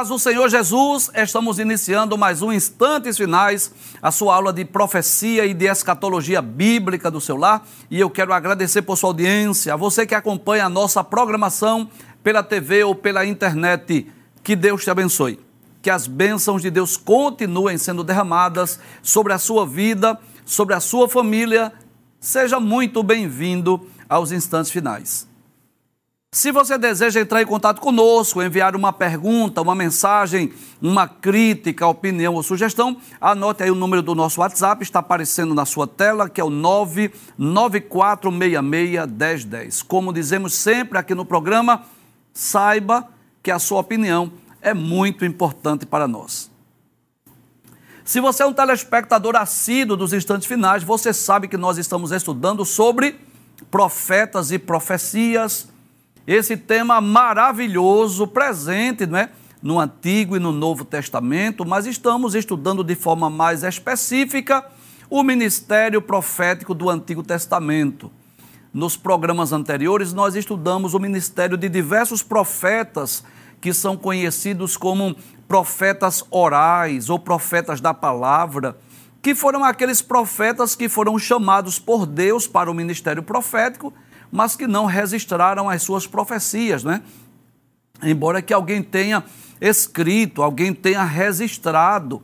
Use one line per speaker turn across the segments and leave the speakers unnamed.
Paz do Senhor Jesus, estamos iniciando mais um Instantes Finais, a sua aula de profecia e de escatologia bíblica do seu lar. E eu quero agradecer por sua audiência, a você que acompanha a nossa programação pela TV ou pela internet. Que Deus te abençoe. Que as bênçãos de Deus continuem sendo derramadas sobre a sua vida, sobre a sua família. Seja muito bem-vindo aos Instantes Finais. Se você deseja entrar em contato conosco, enviar uma pergunta, uma mensagem, uma crítica, opinião ou sugestão, anote aí o número do nosso WhatsApp, está aparecendo na sua tela, que é o 994661010. Como dizemos sempre aqui no programa, saiba que a sua opinião é muito importante para nós. Se você é um telespectador assíduo dos instantes finais, você sabe que nós estamos estudando sobre profetas e profecias esse tema maravilhoso, presente não é? no Antigo e no Novo Testamento, mas estamos estudando de forma mais específica o ministério profético do Antigo Testamento. Nos programas anteriores, nós estudamos o ministério de diversos profetas que são conhecidos como profetas orais ou profetas da palavra, que foram aqueles profetas que foram chamados por Deus para o ministério profético mas que não registraram as suas profecias, né? Embora que alguém tenha escrito, alguém tenha registrado.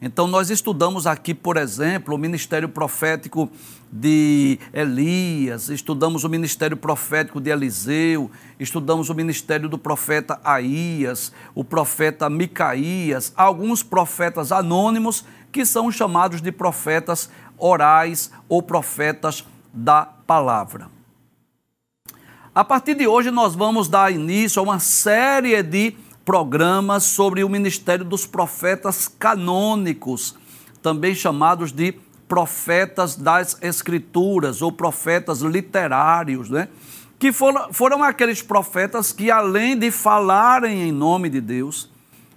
Então, nós estudamos aqui, por exemplo, o ministério profético de Elias, estudamos o ministério profético de Eliseu, estudamos o ministério do profeta Aías, o profeta Micaías, alguns profetas anônimos que são chamados de profetas orais ou profetas da palavra. A partir de hoje, nós vamos dar início a uma série de programas sobre o ministério dos profetas canônicos, também chamados de profetas das Escrituras ou profetas literários, né? que foram, foram aqueles profetas que, além de falarem em nome de Deus,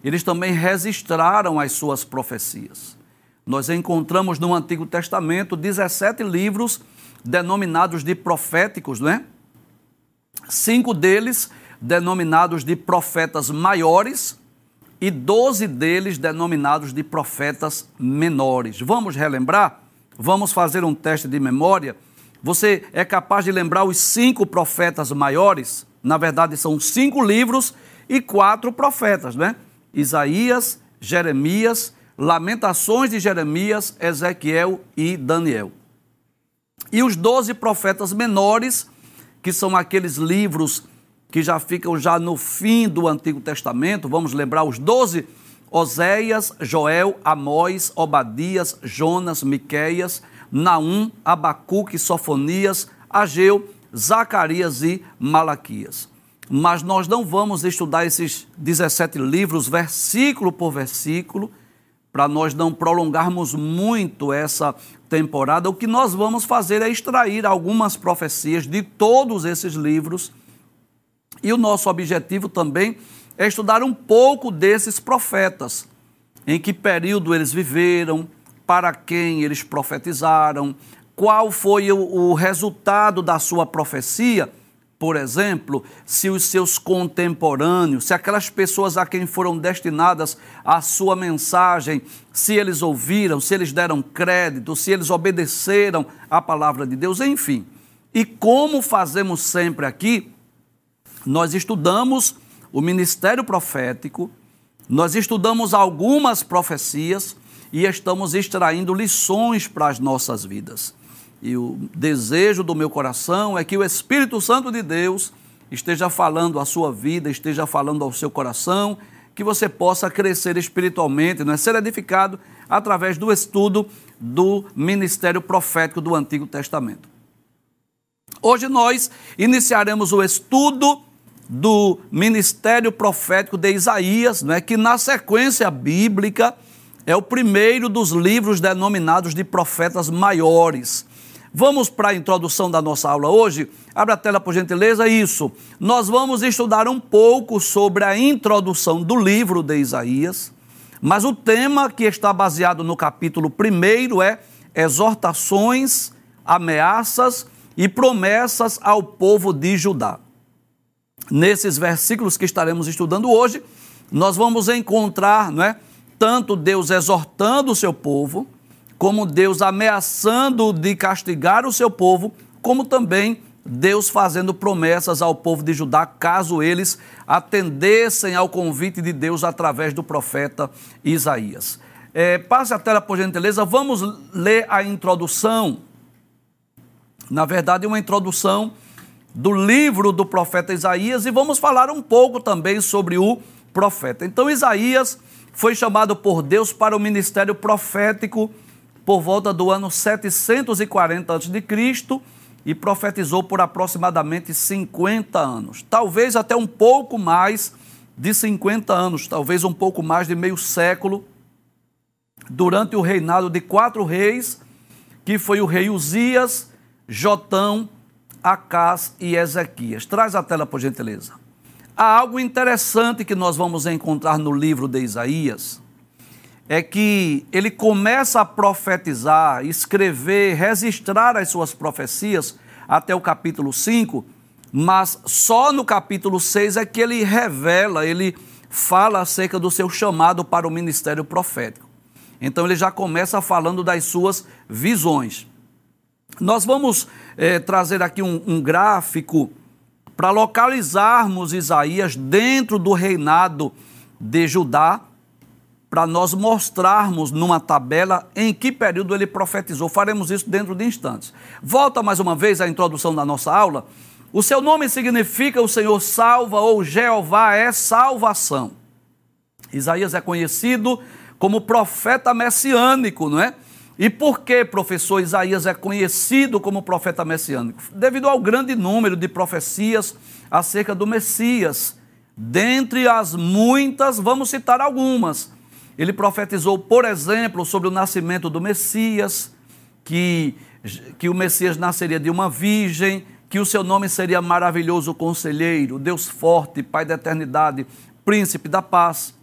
eles também registraram as suas profecias. Nós encontramos no Antigo Testamento 17 livros denominados de proféticos, não é? Cinco deles denominados de profetas maiores e doze deles denominados de profetas menores. Vamos relembrar? Vamos fazer um teste de memória? Você é capaz de lembrar os cinco profetas maiores? Na verdade, são cinco livros e quatro profetas, né? Isaías, Jeremias, Lamentações de Jeremias, Ezequiel e Daniel. E os doze profetas menores que são aqueles livros que já ficam já no fim do Antigo Testamento, vamos lembrar os doze, Oséias, Joel, Amós, Obadias, Jonas, Miqueias, Naum, Abacuque, Sofonias, Ageu, Zacarias e Malaquias. Mas nós não vamos estudar esses 17 livros versículo por versículo, para nós não prolongarmos muito essa temporada, o que nós vamos fazer é extrair algumas profecias de todos esses livros. E o nosso objetivo também é estudar um pouco desses profetas, em que período eles viveram, para quem eles profetizaram, qual foi o, o resultado da sua profecia por exemplo, se os seus contemporâneos, se aquelas pessoas a quem foram destinadas a sua mensagem, se eles ouviram, se eles deram crédito, se eles obedeceram à palavra de Deus, enfim. E como fazemos sempre aqui, nós estudamos o ministério profético, nós estudamos algumas profecias e estamos extraindo lições para as nossas vidas. E o desejo do meu coração é que o Espírito Santo de Deus esteja falando à sua vida, esteja falando ao seu coração, que você possa crescer espiritualmente, não é? ser edificado através do estudo do ministério profético do Antigo Testamento. Hoje nós iniciaremos o estudo do ministério profético de Isaías, é que na sequência bíblica é o primeiro dos livros denominados de profetas maiores. Vamos para a introdução da nossa aula hoje? Abra a tela, por gentileza. Isso. Nós vamos estudar um pouco sobre a introdução do livro de Isaías, mas o tema que está baseado no capítulo 1 é exortações, ameaças e promessas ao povo de Judá. Nesses versículos que estaremos estudando hoje, nós vamos encontrar, não é? Tanto Deus exortando o seu povo, como Deus ameaçando de castigar o seu povo, como também Deus fazendo promessas ao povo de Judá, caso eles atendessem ao convite de Deus através do profeta Isaías. É, passe a tela, por gentileza, vamos ler a introdução. Na verdade, uma introdução do livro do profeta Isaías e vamos falar um pouco também sobre o profeta. Então, Isaías foi chamado por Deus para o ministério profético por volta do ano 740 a.C e profetizou por aproximadamente 50 anos, talvez até um pouco mais de 50 anos, talvez um pouco mais de meio século, durante o reinado de quatro reis, que foi o rei Uzias, Jotão, Acás e Ezequias. Traz a tela, por gentileza. Há algo interessante que nós vamos encontrar no livro de Isaías, é que ele começa a profetizar, escrever, registrar as suas profecias até o capítulo 5, mas só no capítulo 6 é que ele revela, ele fala acerca do seu chamado para o ministério profético. Então ele já começa falando das suas visões. Nós vamos é, trazer aqui um, um gráfico para localizarmos Isaías dentro do reinado de Judá para nós mostrarmos numa tabela em que período ele profetizou. Faremos isso dentro de instantes. Volta mais uma vez à introdução da nossa aula. O seu nome significa o Senhor salva ou Jeová é salvação. Isaías é conhecido como profeta messiânico, não é? E por que, professor Isaías é conhecido como profeta messiânico? Devido ao grande número de profecias acerca do Messias. Dentre as muitas, vamos citar algumas. Ele profetizou, por exemplo, sobre o nascimento do Messias, que, que o Messias nasceria de uma virgem, que o seu nome seria maravilhoso conselheiro, Deus forte, Pai da eternidade, príncipe da paz.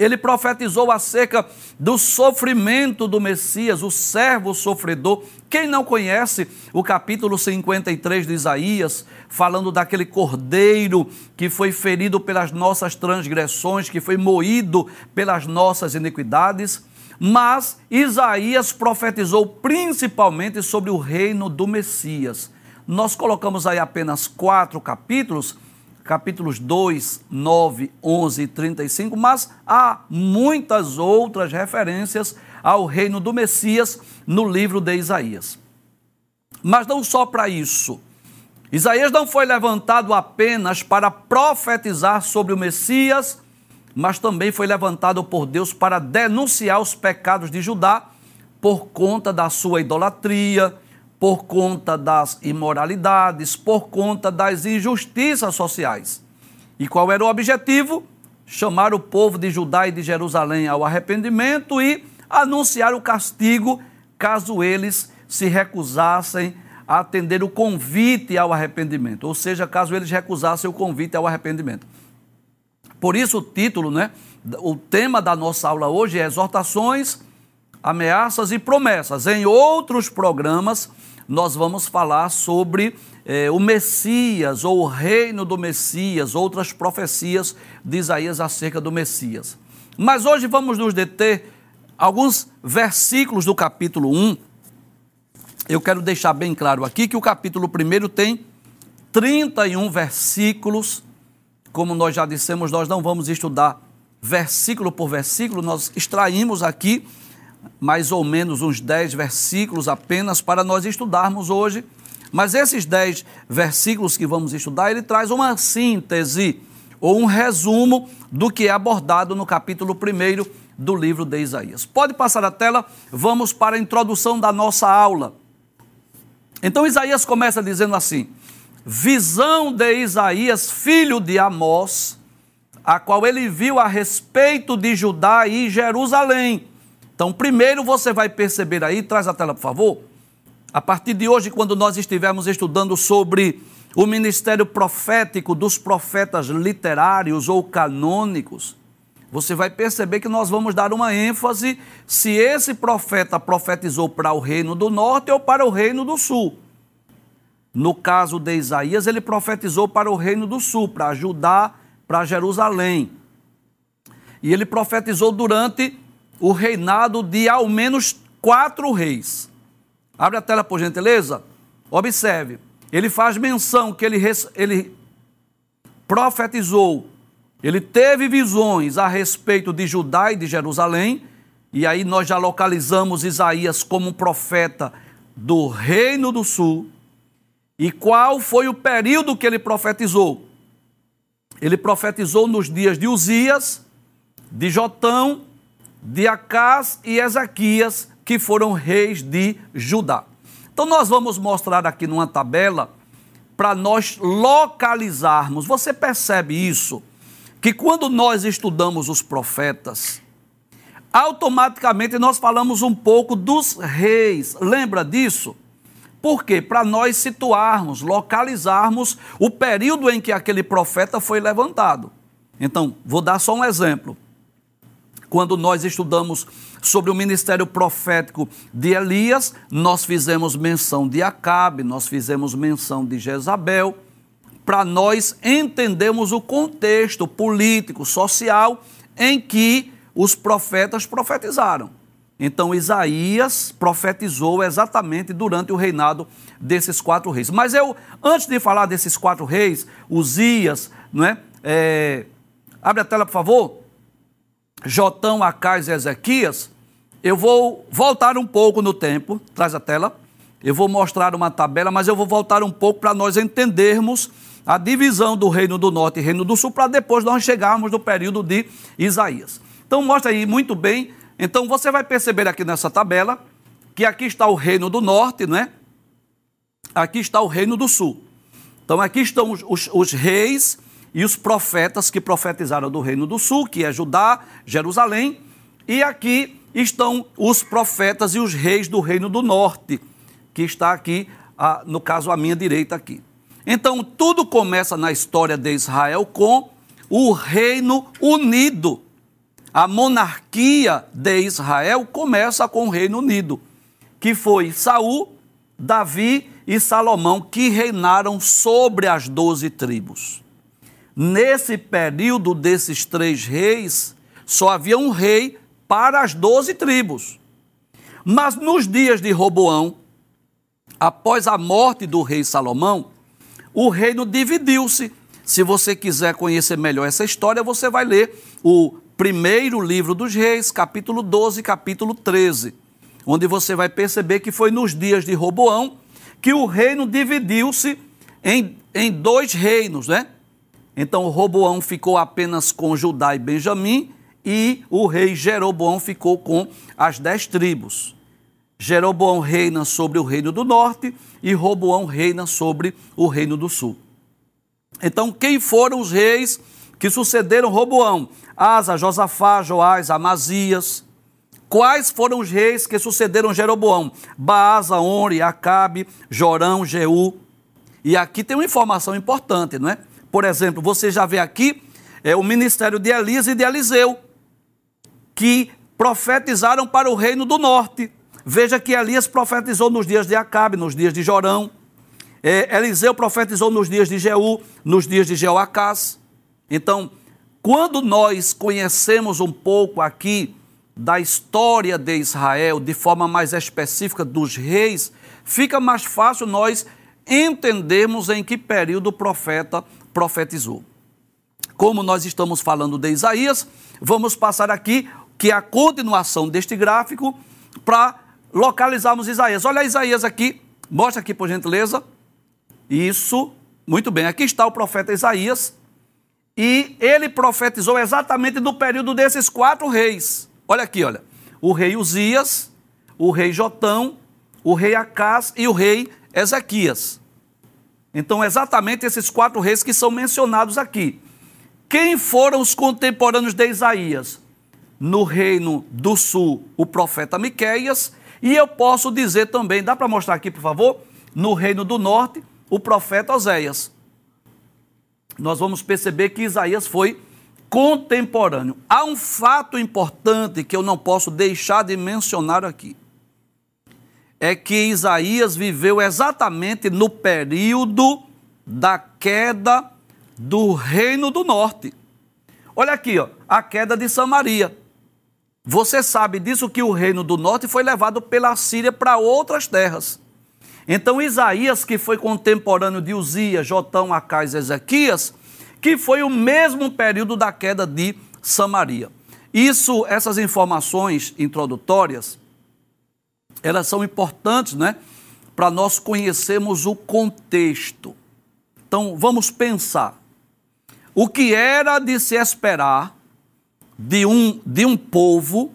Ele profetizou acerca do sofrimento do Messias, o servo sofredor. Quem não conhece o capítulo 53 de Isaías, falando daquele cordeiro que foi ferido pelas nossas transgressões, que foi moído pelas nossas iniquidades? Mas Isaías profetizou principalmente sobre o reino do Messias. Nós colocamos aí apenas quatro capítulos capítulos 2, 9, 11 e 35, mas há muitas outras referências ao reino do Messias no livro de Isaías. Mas não só para isso. Isaías não foi levantado apenas para profetizar sobre o Messias, mas também foi levantado por Deus para denunciar os pecados de Judá por conta da sua idolatria, por conta das imoralidades, por conta das injustiças sociais. E qual era o objetivo? Chamar o povo de Judá e de Jerusalém ao arrependimento e anunciar o castigo caso eles se recusassem a atender o convite ao arrependimento, ou seja, caso eles recusassem o convite ao arrependimento. Por isso o título, né? O tema da nossa aula hoje é exortações, ameaças e promessas. Em outros programas nós vamos falar sobre eh, o Messias ou o reino do Messias, outras profecias de Isaías acerca do Messias. Mas hoje vamos nos deter alguns versículos do capítulo 1. Eu quero deixar bem claro aqui que o capítulo 1 tem 31 versículos. Como nós já dissemos, nós não vamos estudar versículo por versículo, nós extraímos aqui mais ou menos uns 10 versículos apenas para nós estudarmos hoje. Mas esses 10 versículos que vamos estudar, ele traz uma síntese ou um resumo do que é abordado no capítulo 1 do livro de Isaías. Pode passar a tela, vamos para a introdução da nossa aula. Então Isaías começa dizendo assim: Visão de Isaías, filho de Amós, a qual ele viu a respeito de Judá e Jerusalém então, primeiro você vai perceber aí, traz a tela, por favor. A partir de hoje, quando nós estivermos estudando sobre o ministério profético dos profetas literários ou canônicos, você vai perceber que nós vamos dar uma ênfase se esse profeta profetizou para o reino do norte ou para o reino do sul. No caso de Isaías, ele profetizou para o reino do sul, para Judá, para Jerusalém. e ele profetizou durante o reinado de ao menos quatro reis. Abre a tela, por gentileza. Observe. Ele faz menção que ele, ele profetizou, ele teve visões a respeito de Judá e de Jerusalém, e aí nós já localizamos Isaías como profeta do Reino do Sul. E qual foi o período que ele profetizou? Ele profetizou nos dias de Uzias, de Jotão, de Acás e Ezequias, que foram reis de Judá. Então nós vamos mostrar aqui numa tabela para nós localizarmos. Você percebe isso? Que quando nós estudamos os profetas, automaticamente nós falamos um pouco dos reis. Lembra disso? Por quê? Para nós situarmos, localizarmos o período em que aquele profeta foi levantado. Então, vou dar só um exemplo. Quando nós estudamos sobre o ministério profético de Elias, nós fizemos menção de Acabe, nós fizemos menção de Jezabel, para nós entendermos o contexto político, social em que os profetas profetizaram. Então Isaías profetizou exatamente durante o reinado desses quatro reis. Mas eu, antes de falar desses quatro reis, Uzias, não é? é abre a tela, por favor. Jotão, Acais e Ezequias, eu vou voltar um pouco no tempo, traz a tela. Eu vou mostrar uma tabela, mas eu vou voltar um pouco para nós entendermos a divisão do Reino do Norte e Reino do Sul, para depois nós chegarmos no período de Isaías. Então mostra aí muito bem. Então você vai perceber aqui nessa tabela que aqui está o Reino do Norte, não é? Aqui está o Reino do Sul. Então aqui estão os, os, os reis e os profetas que profetizaram do Reino do Sul, que é Judá, Jerusalém, e aqui estão os profetas e os reis do Reino do Norte, que está aqui, no caso, à minha direita aqui. Então, tudo começa na história de Israel com o Reino Unido. A monarquia de Israel começa com o Reino Unido, que foi Saul, Davi e Salomão que reinaram sobre as doze tribos. Nesse período desses três reis, só havia um rei para as doze tribos. Mas nos dias de Roboão, após a morte do rei Salomão, o reino dividiu-se. Se você quiser conhecer melhor essa história, você vai ler o primeiro livro dos reis, capítulo 12, capítulo 13, onde você vai perceber que foi nos dias de Roboão que o reino dividiu-se em, em dois reinos, né? Então Roboão ficou apenas com Judá e Benjamim e o rei Jeroboão ficou com as dez tribos. Jeroboão reina sobre o reino do norte e Roboão reina sobre o reino do sul. Então, quem foram os reis que sucederam Roboão? Asa, Josafá, Joás, Amazias. Quais foram os reis que sucederam Jeroboão? Baasa, Onre, Acabe, Jorão, Jeú. E aqui tem uma informação importante, não é? Por exemplo, você já vê aqui é, o ministério de Elias e de Eliseu, que profetizaram para o reino do norte. Veja que Elias profetizou nos dias de Acabe, nos dias de Jorão. É, Eliseu profetizou nos dias de Jeú, nos dias de Jeoacás. Então, quando nós conhecemos um pouco aqui da história de Israel, de forma mais específica dos reis, fica mais fácil nós entendermos em que período o profeta profetizou. Como nós estamos falando de Isaías, vamos passar aqui que é a continuação deste gráfico para localizarmos Isaías. Olha Isaías aqui, mostra aqui por gentileza. Isso, muito bem. Aqui está o profeta Isaías e ele profetizou exatamente no período desses quatro reis. Olha aqui, olha. O rei Uzias, o rei Jotão, o rei Acás e o rei Ezequias. Então, exatamente esses quatro reis que são mencionados aqui. Quem foram os contemporâneos de Isaías? No reino do sul, o profeta Miqueias, e eu posso dizer também, dá para mostrar aqui, por favor? No reino do norte, o profeta Oséias. Nós vamos perceber que Isaías foi contemporâneo. Há um fato importante que eu não posso deixar de mencionar aqui é que Isaías viveu exatamente no período da queda do Reino do Norte. Olha aqui, ó, a queda de Samaria. Você sabe disso que o reino do norte foi levado pela Síria para outras terras. Então Isaías, que foi contemporâneo de Uzias, Jotão, Acais e Ezequias, que foi o mesmo período da queda de Samaria. Isso, essas informações introdutórias, elas são importantes, né? Para nós conhecermos o contexto. Então, vamos pensar. O que era de se esperar de um, de um povo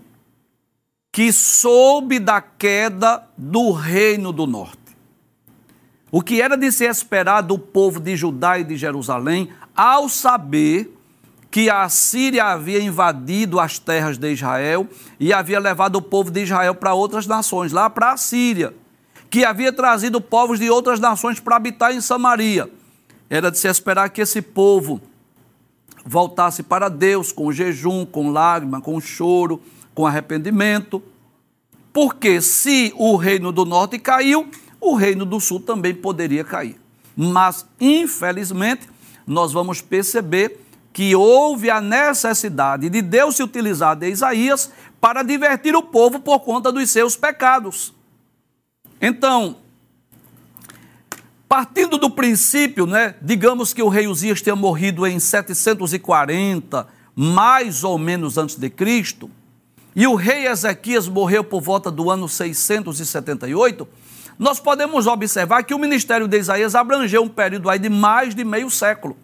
que soube da queda do reino do norte? O que era de se esperar do povo de Judá e de Jerusalém ao saber que a Síria havia invadido as terras de Israel e havia levado o povo de Israel para outras nações, lá para a Síria, que havia trazido povos de outras nações para habitar em Samaria. Era de se esperar que esse povo voltasse para Deus com jejum, com lágrima, com choro, com arrependimento. Porque se o reino do norte caiu, o reino do sul também poderia cair. Mas, infelizmente, nós vamos perceber que houve a necessidade de Deus se utilizar de Isaías para divertir o povo por conta dos seus pecados. Então, partindo do princípio, né, digamos que o rei Uzias tenha morrido em 740, mais ou menos antes de Cristo, e o rei Ezequias morreu por volta do ano 678, nós podemos observar que o ministério de Isaías abrangeu um período aí de mais de meio século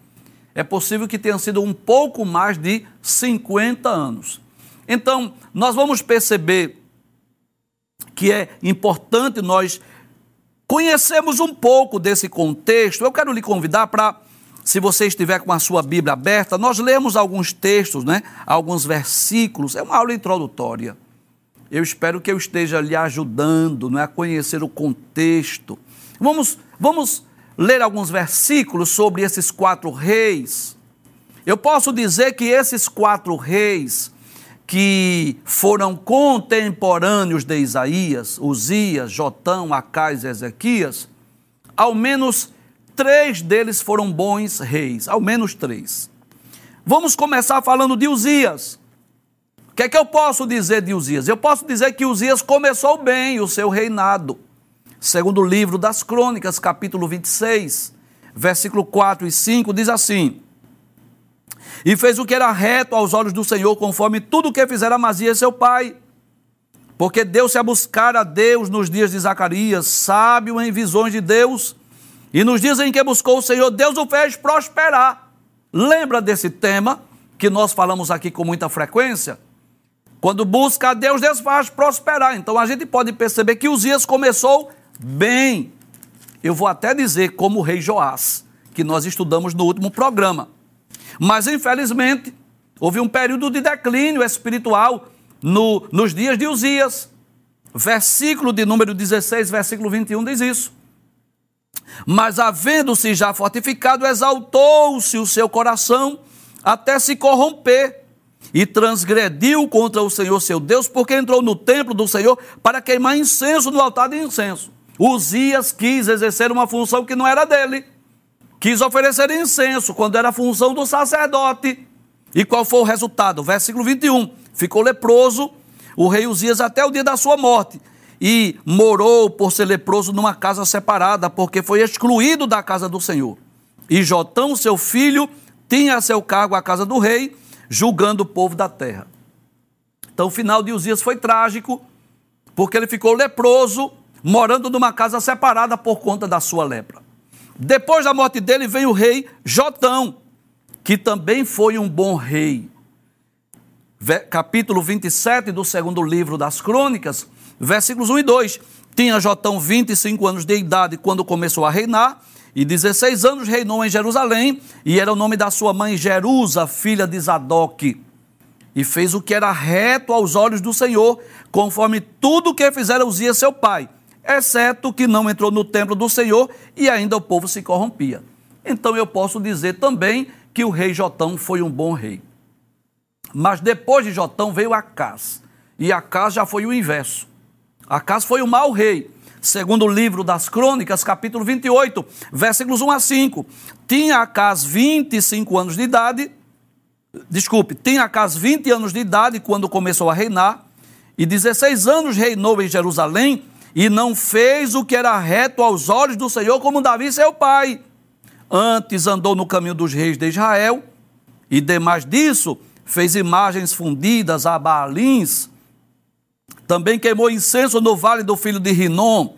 é possível que tenha sido um pouco mais de 50 anos. Então, nós vamos perceber que é importante nós conhecermos um pouco desse contexto. Eu quero lhe convidar para, se você estiver com a sua Bíblia aberta, nós lemos alguns textos, né? alguns versículos. É uma aula introdutória. Eu espero que eu esteja lhe ajudando né, a conhecer o contexto. Vamos, vamos ler alguns versículos sobre esses quatro reis. Eu posso dizer que esses quatro reis que foram contemporâneos de Isaías, Uzias, Jotão, Acais e Ezequias, ao menos três deles foram bons reis, ao menos três. Vamos começar falando de Uzias. O que é que eu posso dizer de Uzias? Eu posso dizer que Uzias começou bem o seu reinado. Segundo livro das Crônicas, capítulo 26, versículo 4 e 5, diz assim: E fez o que era reto aos olhos do Senhor, conforme tudo o que fizera Amazias seu pai. Porque deu-se a buscar a Deus nos dias de Zacarias, sábio em visões de Deus, e nos dias em que buscou o Senhor, Deus o fez prosperar. Lembra desse tema que nós falamos aqui com muita frequência? Quando busca a Deus, Deus faz prosperar. Então a gente pode perceber que os dias começou bem. Eu vou até dizer como o rei Joás, que nós estudamos no último programa. Mas, infelizmente, houve um período de declínio espiritual no, nos dias de Uzias. Versículo de número 16, versículo 21 diz isso. Mas, havendo-se já fortificado, exaltou-se o seu coração até se corromper e transgrediu contra o Senhor seu Deus, porque entrou no templo do Senhor para queimar incenso no altar de incenso. Uzias quis exercer uma função que não era dele. Quis oferecer incenso, quando era função do sacerdote. E qual foi o resultado? Versículo 21. Ficou leproso o rei Uzias até o dia da sua morte. E morou por ser leproso numa casa separada, porque foi excluído da casa do Senhor. E Jotão, seu filho, tinha a seu cargo a casa do rei, julgando o povo da terra. Então o final de Uzias foi trágico, porque ele ficou leproso morando numa casa separada por conta da sua lepra. Depois da morte dele veio o rei Jotão, que também foi um bom rei. Capítulo 27 do segundo livro das Crônicas, versículos 1 e 2. Tinha Jotão 25 anos de idade quando começou a reinar, e 16 anos reinou em Jerusalém, e era o nome da sua mãe Jerusa, filha de Zadok. E fez o que era reto aos olhos do Senhor, conforme tudo o que fizera Uzias seu pai exceto que não entrou no templo do Senhor e ainda o povo se corrompia. Então eu posso dizer também que o rei Jotão foi um bom rei. Mas depois de Jotão veio Acás. E Acás já foi o inverso. Acás foi o mau rei. Segundo o livro das Crônicas, capítulo 28, versículos 1 a 5. Tinha Acás 25 anos de idade desculpe, tinha Acas 20 anos de idade quando começou a reinar, e 16 anos reinou em Jerusalém, e não fez o que era reto aos olhos do Senhor, como Davi, seu pai. Antes andou no caminho dos reis de Israel, e demais disso, fez imagens fundidas a Baalins. Também queimou incenso no vale do filho de Rinom,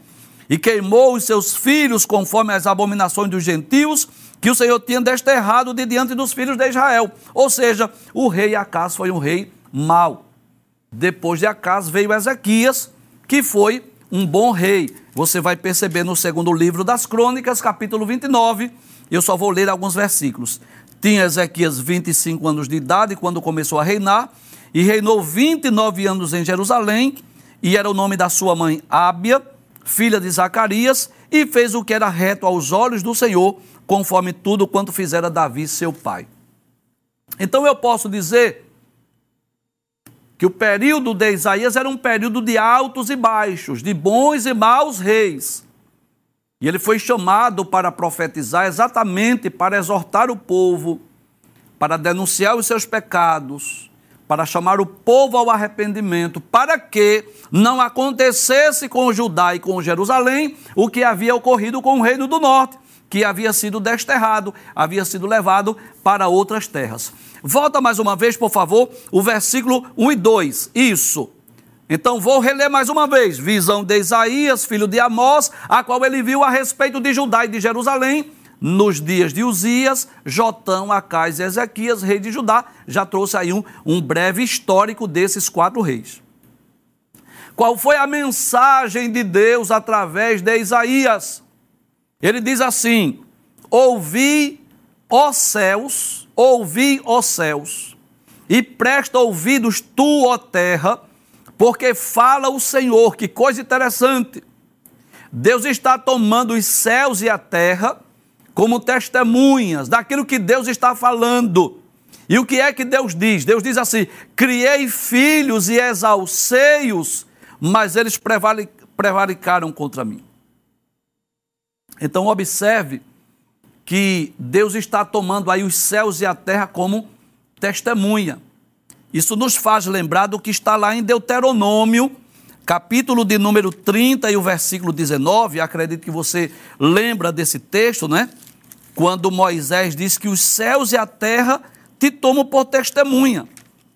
e queimou os seus filhos conforme as abominações dos gentios, que o Senhor tinha desterrado de diante dos filhos de Israel. Ou seja, o rei Acas foi um rei mau. Depois de Acas veio Ezequias, que foi um bom rei. Você vai perceber no segundo livro das Crônicas, capítulo 29. Eu só vou ler alguns versículos. Tinha Ezequias 25 anos de idade quando começou a reinar, e reinou 29 anos em Jerusalém, e era o nome da sua mãe Ábia, filha de Zacarias, e fez o que era reto aos olhos do Senhor, conforme tudo quanto fizera Davi, seu pai. Então eu posso dizer que o período de Isaías era um período de altos e baixos, de bons e maus reis. E ele foi chamado para profetizar exatamente para exortar o povo, para denunciar os seus pecados, para chamar o povo ao arrependimento, para que não acontecesse com Judá e com Jerusalém o que havia ocorrido com o reino do norte que havia sido desterrado, havia sido levado para outras terras. Volta mais uma vez, por favor, o versículo 1 e 2. Isso. Então vou reler mais uma vez. Visão de Isaías, filho de Amós, a qual ele viu a respeito de Judá e de Jerusalém, nos dias de Uzias, Jotão, Acais e Ezequias, rei de Judá. Já trouxe aí um, um breve histórico desses quatro reis. Qual foi a mensagem de Deus através de Isaías? Ele diz assim: Ouvi, ó céus, ouvi, ó céus, e presta ouvidos tu, ó terra, porque fala o Senhor. Que coisa interessante. Deus está tomando os céus e a terra como testemunhas daquilo que Deus está falando. E o que é que Deus diz? Deus diz assim: Criei filhos e exalcei-os, mas eles prevaricaram contra mim. Então observe que Deus está tomando aí os céus e a terra como testemunha. Isso nos faz lembrar do que está lá em Deuteronômio, capítulo de número 30 e o versículo 19. Acredito que você lembra desse texto, né? Quando Moisés diz que os céus e a terra te tomam por testemunha.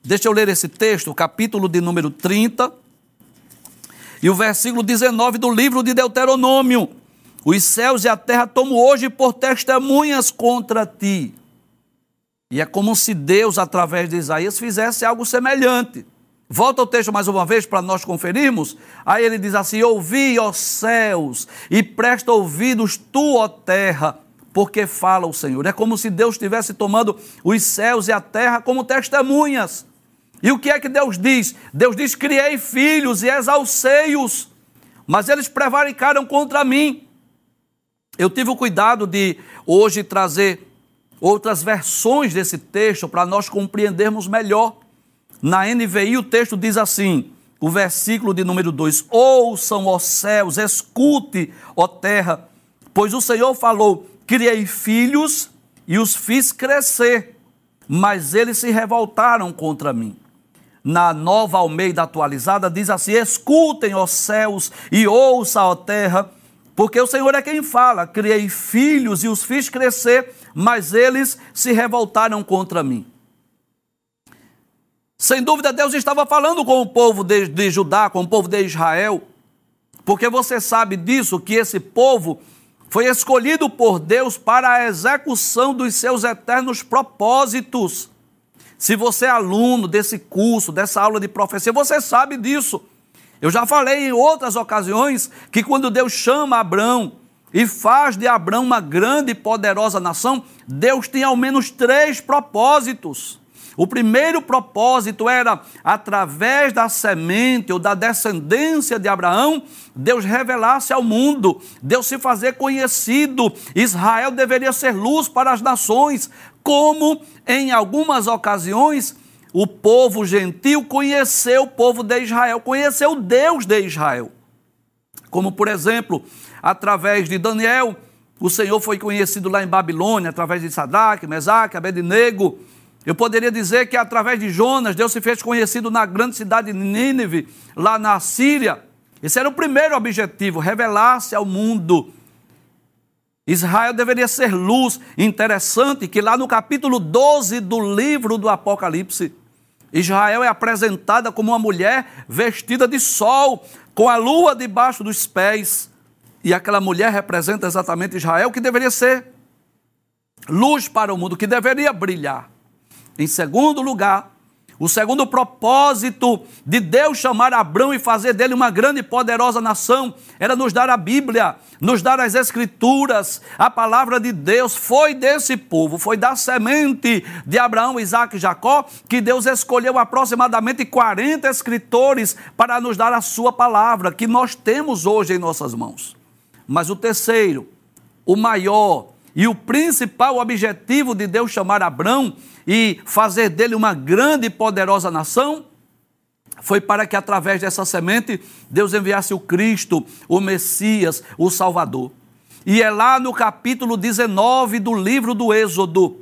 Deixa eu ler esse texto, capítulo de número 30 e o versículo 19 do livro de Deuteronômio. Os céus e a terra tomo hoje por testemunhas contra ti. E é como se Deus, através de Isaías, fizesse algo semelhante. Volta o texto mais uma vez para nós conferirmos. Aí ele diz assim: Ouvi, ó céus, e presta ouvidos tu, ó terra, porque fala o Senhor. É como se Deus estivesse tomando os céus e a terra como testemunhas. E o que é que Deus diz? Deus diz: Criei filhos e exalcei-os, mas eles prevaricaram contra mim. Eu tive o cuidado de hoje trazer outras versões desse texto para nós compreendermos melhor. Na NVI o texto diz assim, o versículo de número 2: Ouçam, ó céus, escute, ó terra, pois o Senhor falou: Criei filhos e os fiz crescer, mas eles se revoltaram contra mim. Na nova Almeida atualizada diz assim: Escutem, ó céus, e ouça, ó terra, porque o Senhor é quem fala: criei filhos e os fiz crescer, mas eles se revoltaram contra mim. Sem dúvida, Deus estava falando com o povo de, de Judá, com o povo de Israel, porque você sabe disso, que esse povo foi escolhido por Deus para a execução dos seus eternos propósitos. Se você é aluno desse curso, dessa aula de profecia, você sabe disso. Eu já falei em outras ocasiões que quando Deus chama Abraão e faz de Abraão uma grande e poderosa nação, Deus tem ao menos três propósitos. O primeiro propósito era, através da semente ou da descendência de Abraão, Deus revelasse ao mundo, Deus se fazer conhecido. Israel deveria ser luz para as nações, como em algumas ocasiões o povo gentil conheceu o povo de Israel, conheceu o Deus de Israel. Como, por exemplo, através de Daniel, o Senhor foi conhecido lá em Babilônia, através de Sadraque, Mesaque, Abednego. Eu poderia dizer que através de Jonas, Deus se fez conhecido na grande cidade de Nínive, lá na Síria. Esse era o primeiro objetivo, revelar-se ao mundo. Israel deveria ser luz. Interessante que lá no capítulo 12 do livro do Apocalipse, Israel é apresentada como uma mulher vestida de sol, com a lua debaixo dos pés. E aquela mulher representa exatamente Israel, que deveria ser luz para o mundo, que deveria brilhar. Em segundo lugar, o segundo propósito de Deus chamar Abraão e fazer dele uma grande e poderosa nação era nos dar a Bíblia, nos dar as Escrituras, a palavra de Deus. Foi desse povo, foi da semente de Abraão, Isaac e Jacó, que Deus escolheu aproximadamente 40 escritores para nos dar a sua palavra, que nós temos hoje em nossas mãos. Mas o terceiro, o maior e o principal objetivo de Deus chamar Abraão e fazer dele uma grande e poderosa nação, foi para que através dessa semente Deus enviasse o Cristo, o Messias, o Salvador. E é lá no capítulo 19 do livro do Êxodo,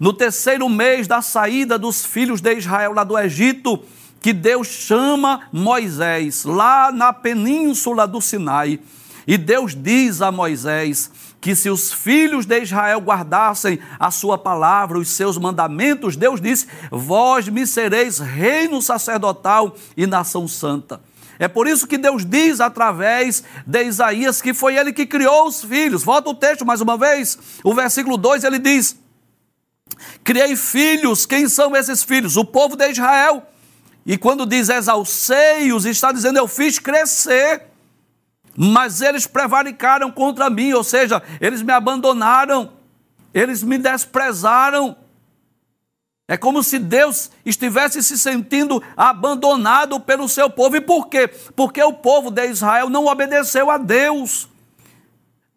no terceiro mês da saída dos filhos de Israel lá do Egito, que Deus chama Moisés, lá na península do Sinai. E Deus diz a Moisés: que se os filhos de Israel guardassem a sua palavra, os seus mandamentos, Deus disse: Vós me sereis reino sacerdotal e nação santa. É por isso que Deus diz através de Isaías que foi ele que criou os filhos. Volta o texto mais uma vez. O versículo 2 ele diz: Criei filhos. Quem são esses filhos? O povo de Israel. E quando diz exalcei-os, está dizendo eu fiz crescer mas eles prevaricaram contra mim, ou seja, eles me abandonaram, eles me desprezaram. É como se Deus estivesse se sentindo abandonado pelo seu povo. E por quê? Porque o povo de Israel não obedeceu a Deus.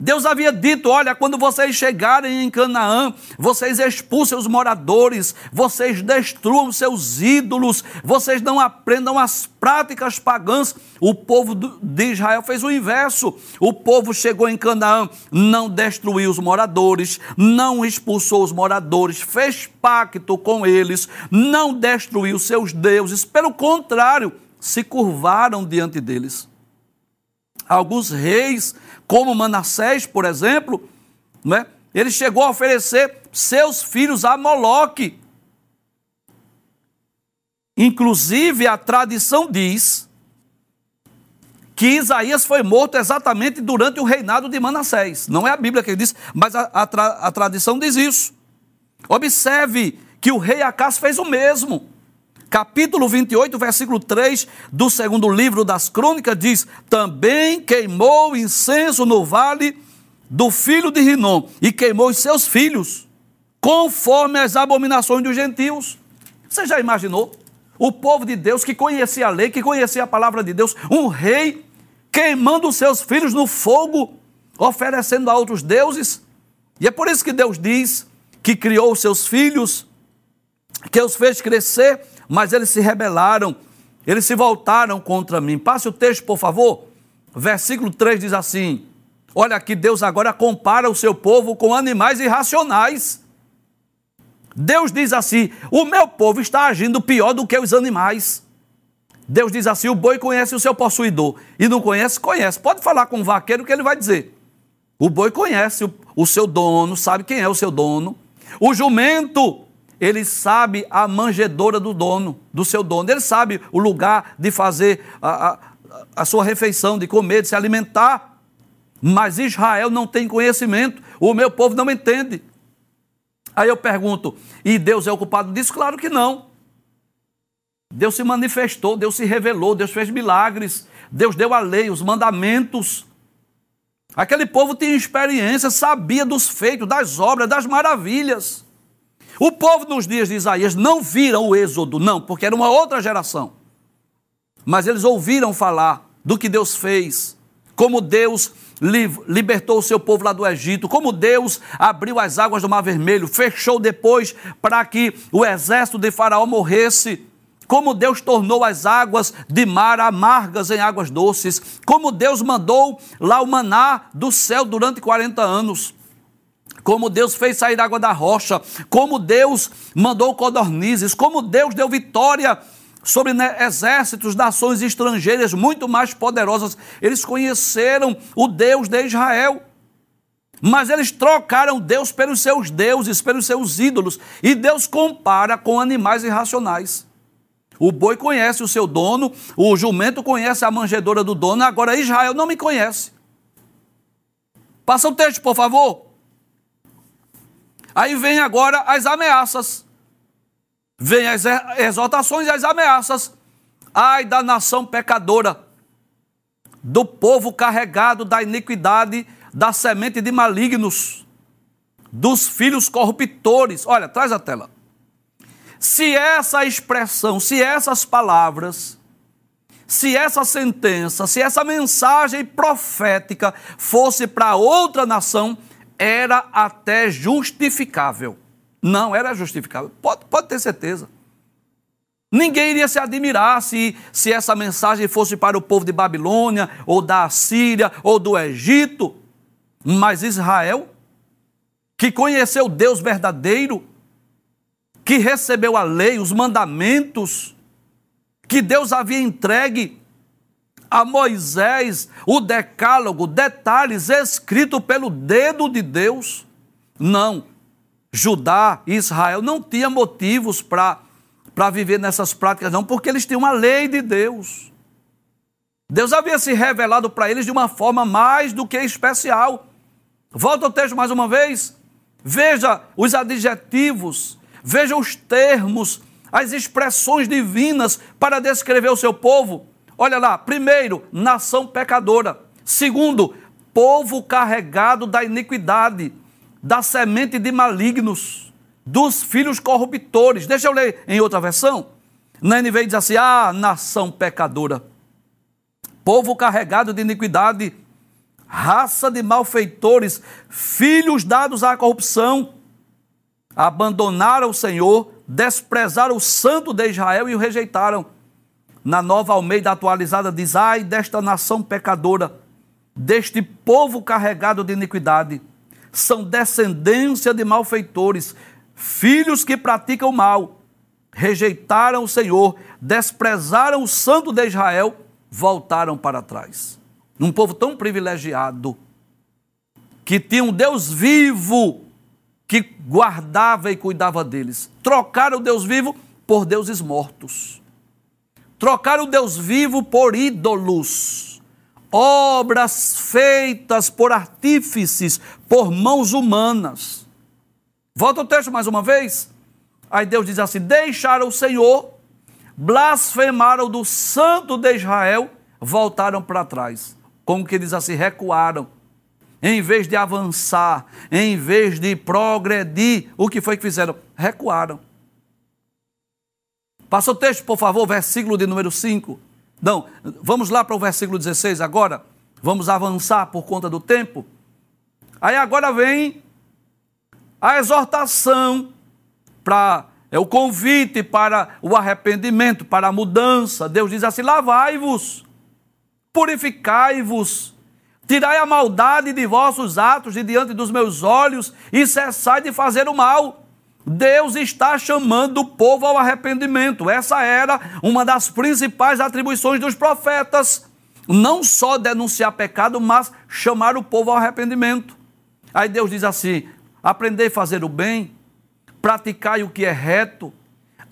Deus havia dito: olha, quando vocês chegarem em Canaã, vocês expulsem os moradores, vocês destruam seus ídolos, vocês não aprendam as práticas pagãs. O povo de Israel fez o inverso. O povo chegou em Canaã, não destruiu os moradores, não expulsou os moradores, fez pacto com eles, não destruiu seus deuses, pelo contrário, se curvaram diante deles. Alguns reis como Manassés, por exemplo, né? ele chegou a oferecer seus filhos a Moloque. Inclusive, a tradição diz que Isaías foi morto exatamente durante o reinado de Manassés. Não é a Bíblia que diz, mas a, a, tra, a tradição diz isso. Observe que o rei Acas fez o mesmo capítulo 28, versículo 3 do segundo livro das crônicas diz: Também queimou incenso no vale do filho de Rinom e queimou os seus filhos, conforme as abominações dos gentios. Você já imaginou? O povo de Deus que conhecia a lei, que conhecia a palavra de Deus, um rei queimando os seus filhos no fogo, oferecendo a outros deuses. E é por isso que Deus diz que criou os seus filhos, que os fez crescer mas eles se rebelaram, eles se voltaram contra mim. Passe o texto, por favor. Versículo 3 diz assim: Olha aqui, Deus agora compara o seu povo com animais irracionais. Deus diz assim: O meu povo está agindo pior do que os animais. Deus diz assim: O boi conhece o seu possuidor. E não conhece, conhece. Pode falar com o vaqueiro que ele vai dizer. O boi conhece o, o seu dono, sabe quem é o seu dono. O jumento ele sabe a manjedoura do dono, do seu dono, ele sabe o lugar de fazer a, a, a sua refeição, de comer, de se alimentar. Mas Israel não tem conhecimento, o meu povo não entende. Aí eu pergunto, e Deus é o culpado disso? Claro que não. Deus se manifestou, Deus se revelou, Deus fez milagres, Deus deu a lei, os mandamentos. Aquele povo tinha experiência, sabia dos feitos, das obras, das maravilhas. O povo nos dias de Isaías não viram o êxodo, não, porque era uma outra geração. Mas eles ouviram falar do que Deus fez, como Deus libertou o seu povo lá do Egito, como Deus abriu as águas do Mar Vermelho, fechou depois para que o exército de Faraó morresse, como Deus tornou as águas de mar amargas em águas doces, como Deus mandou lá o maná do céu durante 40 anos como Deus fez sair água da rocha, como Deus mandou codornizes, como Deus deu vitória sobre né, exércitos, nações estrangeiras muito mais poderosas. Eles conheceram o Deus de Israel. Mas eles trocaram Deus pelos seus deuses, pelos seus ídolos. E Deus compara com animais irracionais. O boi conhece o seu dono, o jumento conhece a manjedoura do dono, agora Israel não me conhece. Passa o texto, por favor. Aí vem agora as ameaças. Vem as exortações e as ameaças. Ai da nação pecadora, do povo carregado da iniquidade, da semente de malignos, dos filhos corruptores. Olha, traz a tela. Se essa expressão, se essas palavras, se essa sentença, se essa mensagem profética fosse para outra nação, era até justificável. Não era justificável. Pode, pode ter certeza. Ninguém iria se admirar se, se essa mensagem fosse para o povo de Babilônia, ou da Síria, ou do Egito. Mas Israel, que conheceu Deus verdadeiro, que recebeu a lei, os mandamentos que Deus havia entregue a Moisés, o decálogo, detalhes escritos pelo dedo de Deus. Não, Judá e Israel não tinham motivos para viver nessas práticas, não, porque eles tinham uma lei de Deus. Deus havia se revelado para eles de uma forma mais do que especial. Volta o texto mais uma vez. Veja os adjetivos Veja os termos, as expressões divinas para descrever o seu povo. Olha lá, primeiro, nação pecadora. Segundo, povo carregado da iniquidade, da semente de malignos, dos filhos corruptores. Deixa eu ler em outra versão. Na NVI diz assim: Ah, nação pecadora, povo carregado de iniquidade, raça de malfeitores, filhos dados à corrupção abandonaram o Senhor, desprezaram o Santo de Israel e o rejeitaram. Na nova Almeida atualizada diz: Ai desta nação pecadora, deste povo carregado de iniquidade, são descendência de malfeitores, filhos que praticam mal, rejeitaram o Senhor, desprezaram o Santo de Israel, voltaram para trás. Um povo tão privilegiado, que tinha um Deus vivo que guardava e cuidava deles. Trocaram o Deus vivo por deuses mortos. Trocaram o Deus vivo por ídolos. Obras feitas por artífices, por mãos humanas. Volta o texto mais uma vez. Aí Deus diz assim: Deixaram o Senhor, blasfemaram do Santo de Israel, voltaram para trás. Como que diz assim? Recuaram em vez de avançar, em vez de progredir, o que foi que fizeram? Recuaram. Passa o texto, por favor, versículo de número 5. Não, vamos lá para o versículo 16 agora. Vamos avançar por conta do tempo. Aí agora vem a exortação para é o convite para o arrependimento, para a mudança. Deus diz assim: lavai-vos, purificai-vos, Tirai a maldade de vossos atos de diante dos meus olhos e cessai de fazer o mal. Deus está chamando o povo ao arrependimento. Essa era uma das principais atribuições dos profetas. Não só denunciar pecado, mas chamar o povo ao arrependimento. Aí Deus diz assim: aprendei a fazer o bem, praticai o que é reto,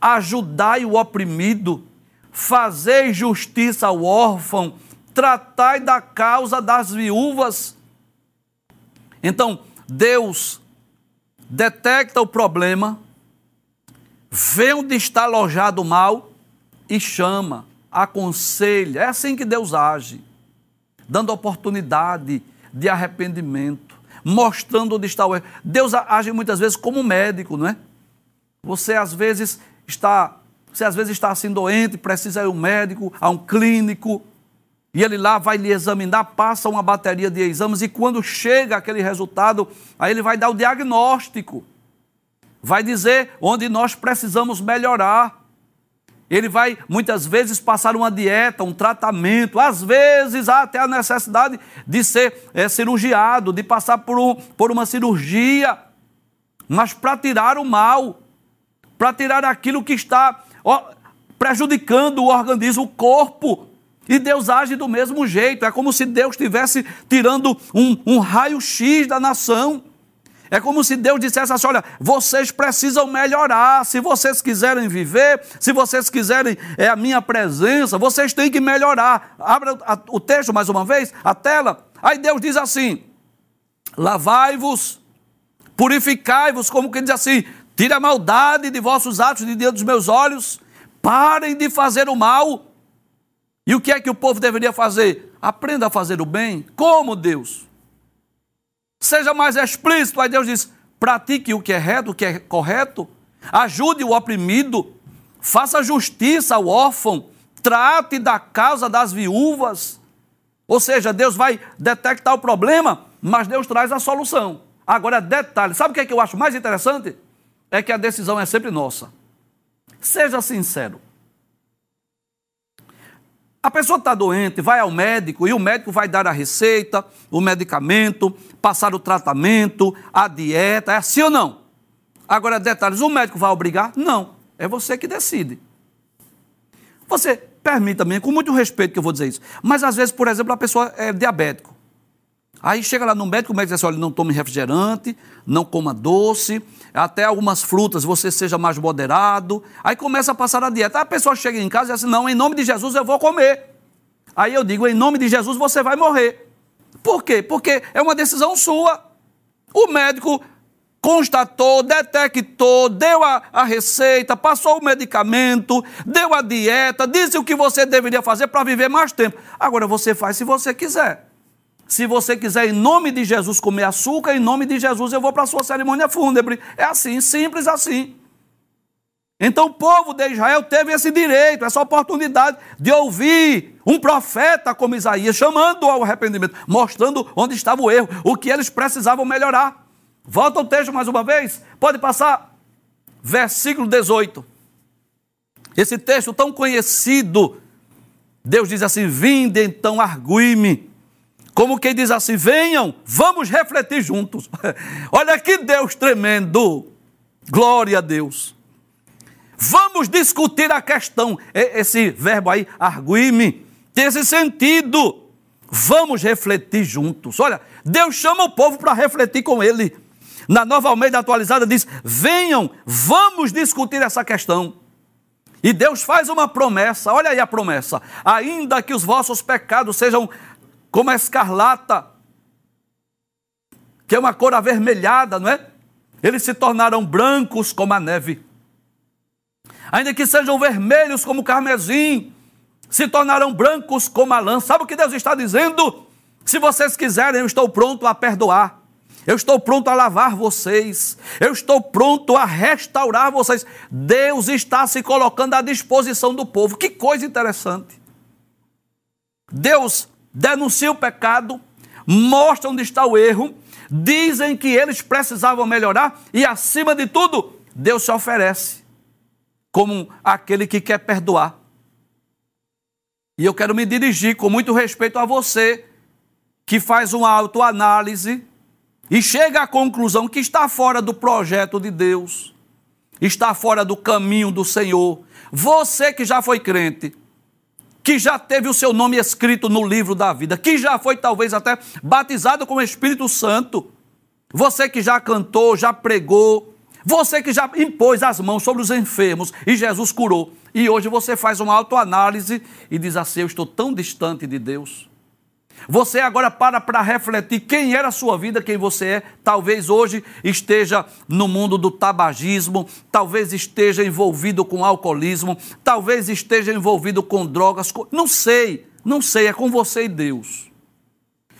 ajudai o oprimido, fazei justiça ao órfão tratai da causa das viúvas. Então, Deus detecta o problema, vê onde está alojado o mal e chama, aconselha. É assim que Deus age, dando oportunidade de arrependimento, mostrando onde está o erro. Deus age muitas vezes como médico, não é? Você às vezes está, você às vezes está assim doente, precisa ir a um médico, a um clínico, e ele lá vai lhe examinar, passa uma bateria de exames, e quando chega aquele resultado, aí ele vai dar o diagnóstico. Vai dizer onde nós precisamos melhorar. Ele vai muitas vezes passar uma dieta, um tratamento, às vezes há até a necessidade de ser é, cirurgiado, de passar por, um, por uma cirurgia, mas para tirar o mal, para tirar aquilo que está ó, prejudicando o organismo, o corpo. E Deus age do mesmo jeito, é como se Deus estivesse tirando um, um raio-x da nação. É como se Deus dissesse assim: olha, vocês precisam melhorar. Se vocês quiserem viver, se vocês quiserem é, a minha presença, vocês têm que melhorar. Abra o texto mais uma vez, a tela. Aí Deus diz assim: lavai-vos, purificai-vos, como que diz assim: tire a maldade de vossos atos de diante dos meus olhos, parem de fazer o mal. E o que é que o povo deveria fazer? Aprenda a fazer o bem. Como Deus? Seja mais explícito. Aí Deus diz: pratique o que é reto, o que é correto, ajude o oprimido, faça justiça ao órfão, trate da causa das viúvas. Ou seja, Deus vai detectar o problema, mas Deus traz a solução. Agora, detalhe: sabe o que, é que eu acho mais interessante? É que a decisão é sempre nossa. Seja sincero. A pessoa está doente, vai ao médico e o médico vai dar a receita, o medicamento, passar o tratamento, a dieta, é assim ou não? Agora, detalhes, o médico vai obrigar? Não, é você que decide. Você, permita-me, com muito respeito que eu vou dizer isso, mas às vezes, por exemplo, a pessoa é diabético. Aí chega lá no médico, o médico diz assim, olha, não tome refrigerante, não coma doce, até algumas frutas você seja mais moderado. Aí começa a passar a dieta. Aí a pessoa chega em casa e diz assim, não, em nome de Jesus eu vou comer. Aí eu digo, em nome de Jesus você vai morrer. Por quê? Porque é uma decisão sua. O médico constatou, detectou, deu a, a, receita, passou o medicamento, deu a dieta, disse o que você deveria fazer para viver mais tempo. Agora você faz se você quiser. Se você quiser, em nome de Jesus, comer açúcar, em nome de Jesus eu vou para a sua cerimônia fúnebre. É assim, simples assim. Então o povo de Israel teve esse direito, essa oportunidade de ouvir um profeta como Isaías, chamando ao arrependimento, mostrando onde estava o erro, o que eles precisavam melhorar. Volta o texto mais uma vez, pode passar. Versículo 18. Esse texto tão conhecido, Deus diz assim: Vinde então, argui-me como quem diz assim: venham, vamos refletir juntos. Olha que Deus tremendo. Glória a Deus. Vamos discutir a questão. Esse verbo aí, arguir-me, tem esse sentido. Vamos refletir juntos. Olha, Deus chama o povo para refletir com ele. Na nova Almeida atualizada diz: venham, vamos discutir essa questão. E Deus faz uma promessa, olha aí a promessa: ainda que os vossos pecados sejam como a escarlata, que é uma cor avermelhada, não é? Eles se tornarão brancos como a neve. Ainda que sejam vermelhos como o carmesim, se tornarão brancos como a lã. Sabe o que Deus está dizendo? Se vocês quiserem, eu estou pronto a perdoar. Eu estou pronto a lavar vocês. Eu estou pronto a restaurar vocês. Deus está se colocando à disposição do povo. Que coisa interessante. Deus denunciam o pecado, mostram onde está o erro, dizem que eles precisavam melhorar e, acima de tudo, Deus se oferece como aquele que quer perdoar. E eu quero me dirigir com muito respeito a você que faz uma autoanálise e chega à conclusão que está fora do projeto de Deus, está fora do caminho do Senhor. Você que já foi crente, que já teve o seu nome escrito no livro da vida, que já foi talvez até batizado com o Espírito Santo, você que já cantou, já pregou, você que já impôs as mãos sobre os enfermos e Jesus curou, e hoje você faz uma autoanálise e diz assim: Eu estou tão distante de Deus. Você agora para para refletir quem era a sua vida, quem você é. Talvez hoje esteja no mundo do tabagismo, talvez esteja envolvido com alcoolismo, talvez esteja envolvido com drogas. Não sei, não sei, é com você e Deus.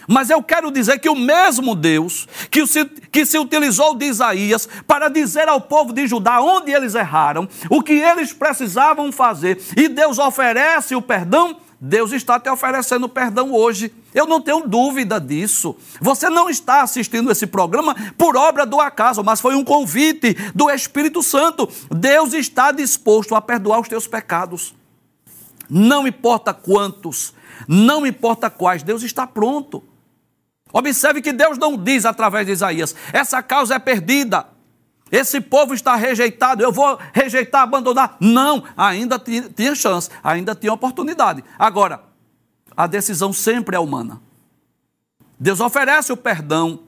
Mas eu quero dizer que o mesmo Deus que se, que se utilizou de Isaías para dizer ao povo de Judá onde eles erraram, o que eles precisavam fazer, e Deus oferece o perdão, Deus está te oferecendo perdão hoje. Eu não tenho dúvida disso. Você não está assistindo esse programa por obra do acaso, mas foi um convite do Espírito Santo. Deus está disposto a perdoar os teus pecados. Não importa quantos, não importa quais, Deus está pronto. Observe que Deus não diz através de Isaías: essa causa é perdida, esse povo está rejeitado, eu vou rejeitar, abandonar. Não, ainda tinha chance, ainda tinha oportunidade. Agora, a decisão sempre é humana. Deus oferece o perdão.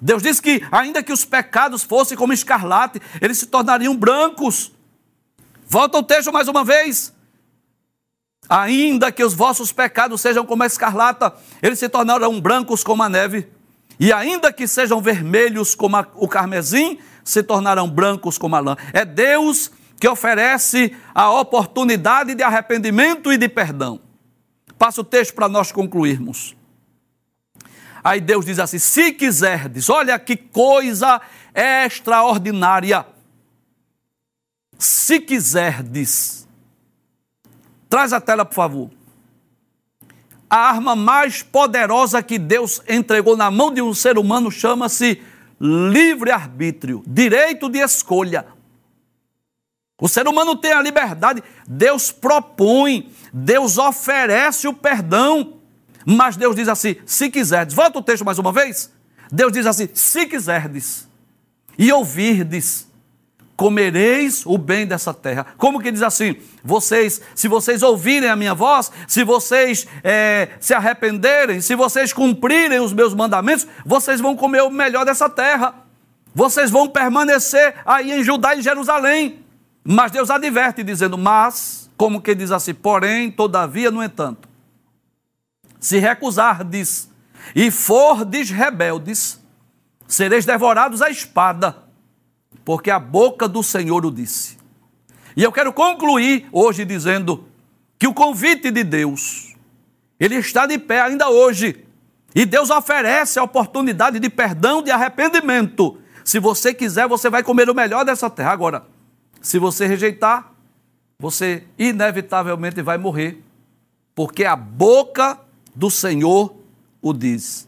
Deus diz que, ainda que os pecados fossem como escarlate, eles se tornariam brancos. Volta o texto mais uma vez. Ainda que os vossos pecados sejam como a escarlata, eles se tornarão brancos como a neve. E ainda que sejam vermelhos como a, o carmesim, se tornarão brancos como a lã. É Deus que oferece a oportunidade de arrependimento e de perdão. Passa o texto para nós concluirmos. Aí Deus diz assim: se quiserdes, olha que coisa extraordinária. Se quiserdes, Traz a tela, por favor. A arma mais poderosa que Deus entregou na mão de um ser humano chama-se livre-arbítrio, direito de escolha. O ser humano tem a liberdade, Deus propõe, Deus oferece o perdão, mas Deus diz assim: se quiserdes, volta o texto mais uma vez. Deus diz assim: se quiserdes e ouvirdes, comereis o bem dessa terra. Como que diz assim? Vocês, se vocês ouvirem a minha voz, se vocês é, se arrependerem, se vocês cumprirem os meus mandamentos, vocês vão comer o melhor dessa terra. Vocês vão permanecer aí em Judá e Jerusalém. Mas Deus adverte, dizendo: Mas, como que diz assim? Porém, todavia, no entanto, se recusardes e fordes rebeldes, sereis devorados à espada porque a boca do Senhor o disse. E eu quero concluir hoje dizendo que o convite de Deus, ele está de pé ainda hoje. E Deus oferece a oportunidade de perdão, de arrependimento. Se você quiser, você vai comer o melhor dessa terra. Agora, se você rejeitar, você inevitavelmente vai morrer, porque a boca do Senhor o diz.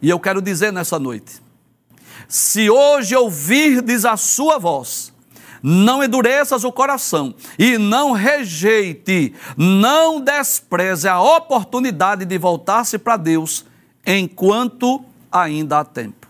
E eu quero dizer nessa noite: se hoje ouvirdes a sua voz, não endureças o coração e não rejeite, não despreze a oportunidade de voltar-se para Deus enquanto ainda há tempo.